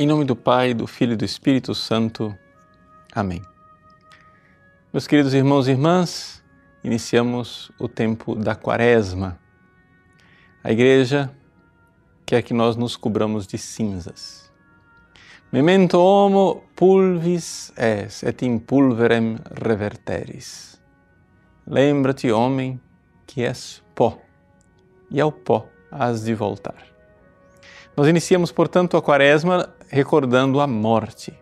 Em nome do Pai, do Filho e do Espírito Santo. Amém. Meus queridos irmãos e irmãs, iniciamos o tempo da Quaresma. A Igreja quer que nós nos cobramos de cinzas. Memento homo pulvis es et in pulverem reverteris. Lembra-te, homem, que és pó, e ao pó has de voltar. Nós iniciamos, portanto, a Quaresma recordando a morte,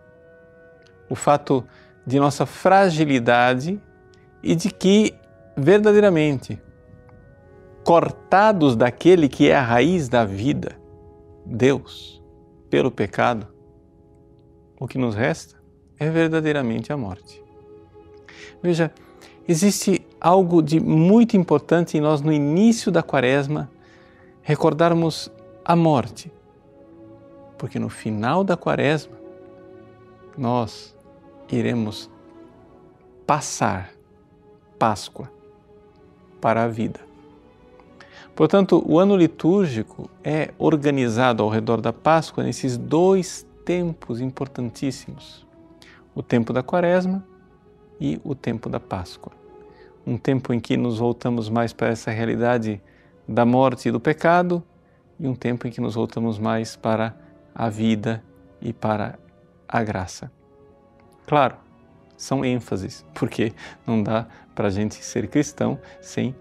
o fato de nossa fragilidade e de que, verdadeiramente, cortados daquele que é a raiz da vida, Deus, pelo pecado, o que nos resta é verdadeiramente a morte. Veja, existe algo de muito importante em nós no início da quaresma recordarmos a morte, porque no final da quaresma nós iremos passar Páscoa para a vida. Portanto, o ano litúrgico é organizado ao redor da Páscoa nesses dois tempos importantíssimos: o tempo da Quaresma e o tempo da Páscoa. Um tempo em que nos voltamos mais para essa realidade da morte e do pecado, e um tempo em que nos voltamos mais para a vida e para a graça. Claro, são ênfases, porque não dá para a gente ser cristão sem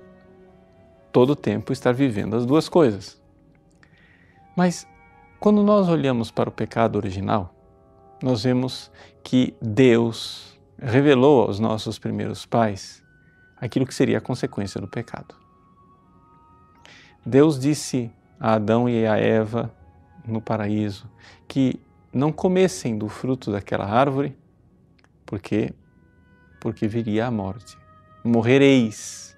todo o tempo estar vivendo as duas coisas. Mas quando nós olhamos para o pecado original, nós vemos que Deus revelou aos nossos primeiros pais aquilo que seria a consequência do pecado. Deus disse a Adão e a Eva no paraíso que não comessem do fruto daquela árvore, porque porque viria a morte. Morrereis.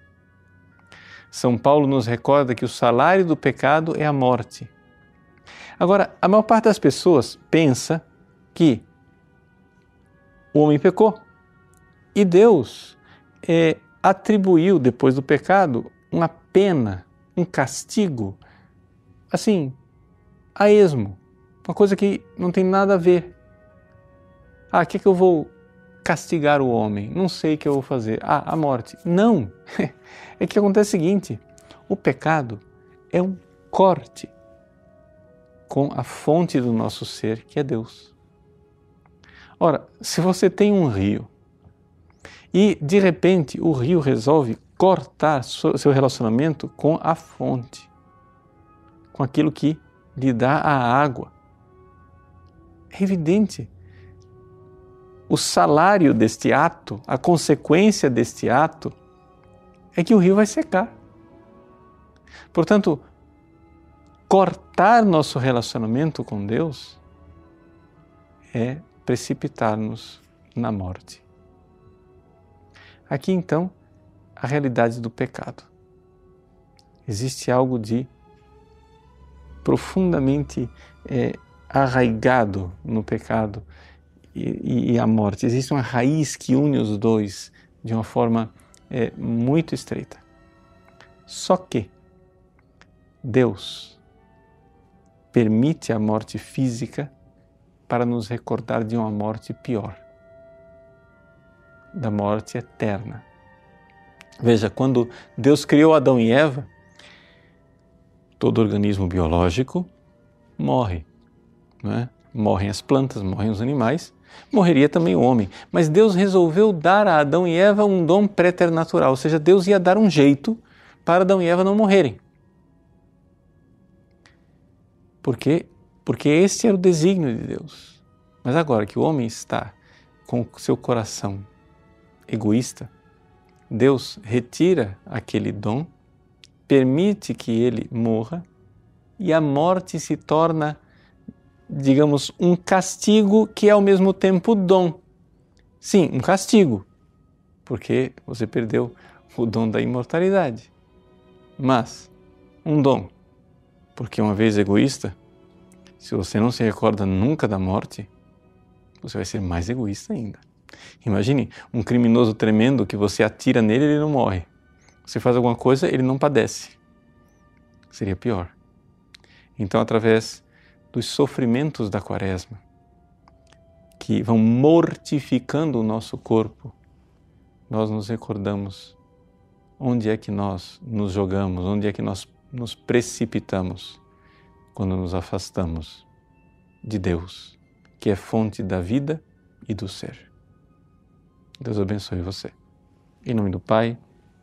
São Paulo nos recorda que o salário do pecado é a morte. Agora, a maior parte das pessoas pensa que o homem pecou e Deus é, atribuiu depois do pecado uma pena, um castigo, assim, a esmo, uma coisa que não tem nada a ver. Ah, o que, é que eu vou castigar o homem? Não sei o que eu vou fazer. Ah, a morte. Não! É que acontece o seguinte: o pecado é um corte com a fonte do nosso ser, que é Deus. Ora, se você tem um rio e de repente o rio resolve cortar seu relacionamento com a fonte, com aquilo que lhe dá a água. É evidente. O salário deste ato, a consequência deste ato, é que o rio vai secar. Portanto, cortar nosso relacionamento com Deus é precipitar-nos na morte. Aqui então, a realidade do pecado. Existe algo de profundamente é, arraigado no pecado e, e, a morte. Existe uma raiz que une os dois de uma forma é, muito estreita. Só que Deus permite a morte física para nos recordar de uma morte pior da morte eterna. Veja, quando Deus criou Adão e Eva, todo organismo biológico morre. Não é? Morrem as plantas, morrem os animais, morreria também o homem. Mas Deus resolveu dar a Adão e Eva um dom preternatural, ou seja, Deus ia dar um jeito para Adão e Eva não morrerem. Por quê? Porque esse era o desígnio de Deus. Mas agora que o homem está com seu coração egoísta, Deus retira aquele dom permite que ele morra e a morte se torna, digamos, um castigo que é ao mesmo tempo dom. Sim, um castigo, porque você perdeu o dom da imortalidade. Mas um dom, porque uma vez egoísta, se você não se recorda nunca da morte, você vai ser mais egoísta ainda. Imagine um criminoso tremendo que você atira nele e ele não morre você faz alguma coisa, ele não padece. Seria pior. Então, através dos sofrimentos da quaresma, que vão mortificando o nosso corpo, nós nos recordamos onde é que nós nos jogamos, onde é que nós nos precipitamos quando nos afastamos de Deus, que é fonte da vida e do ser. Deus abençoe você. Em nome do Pai,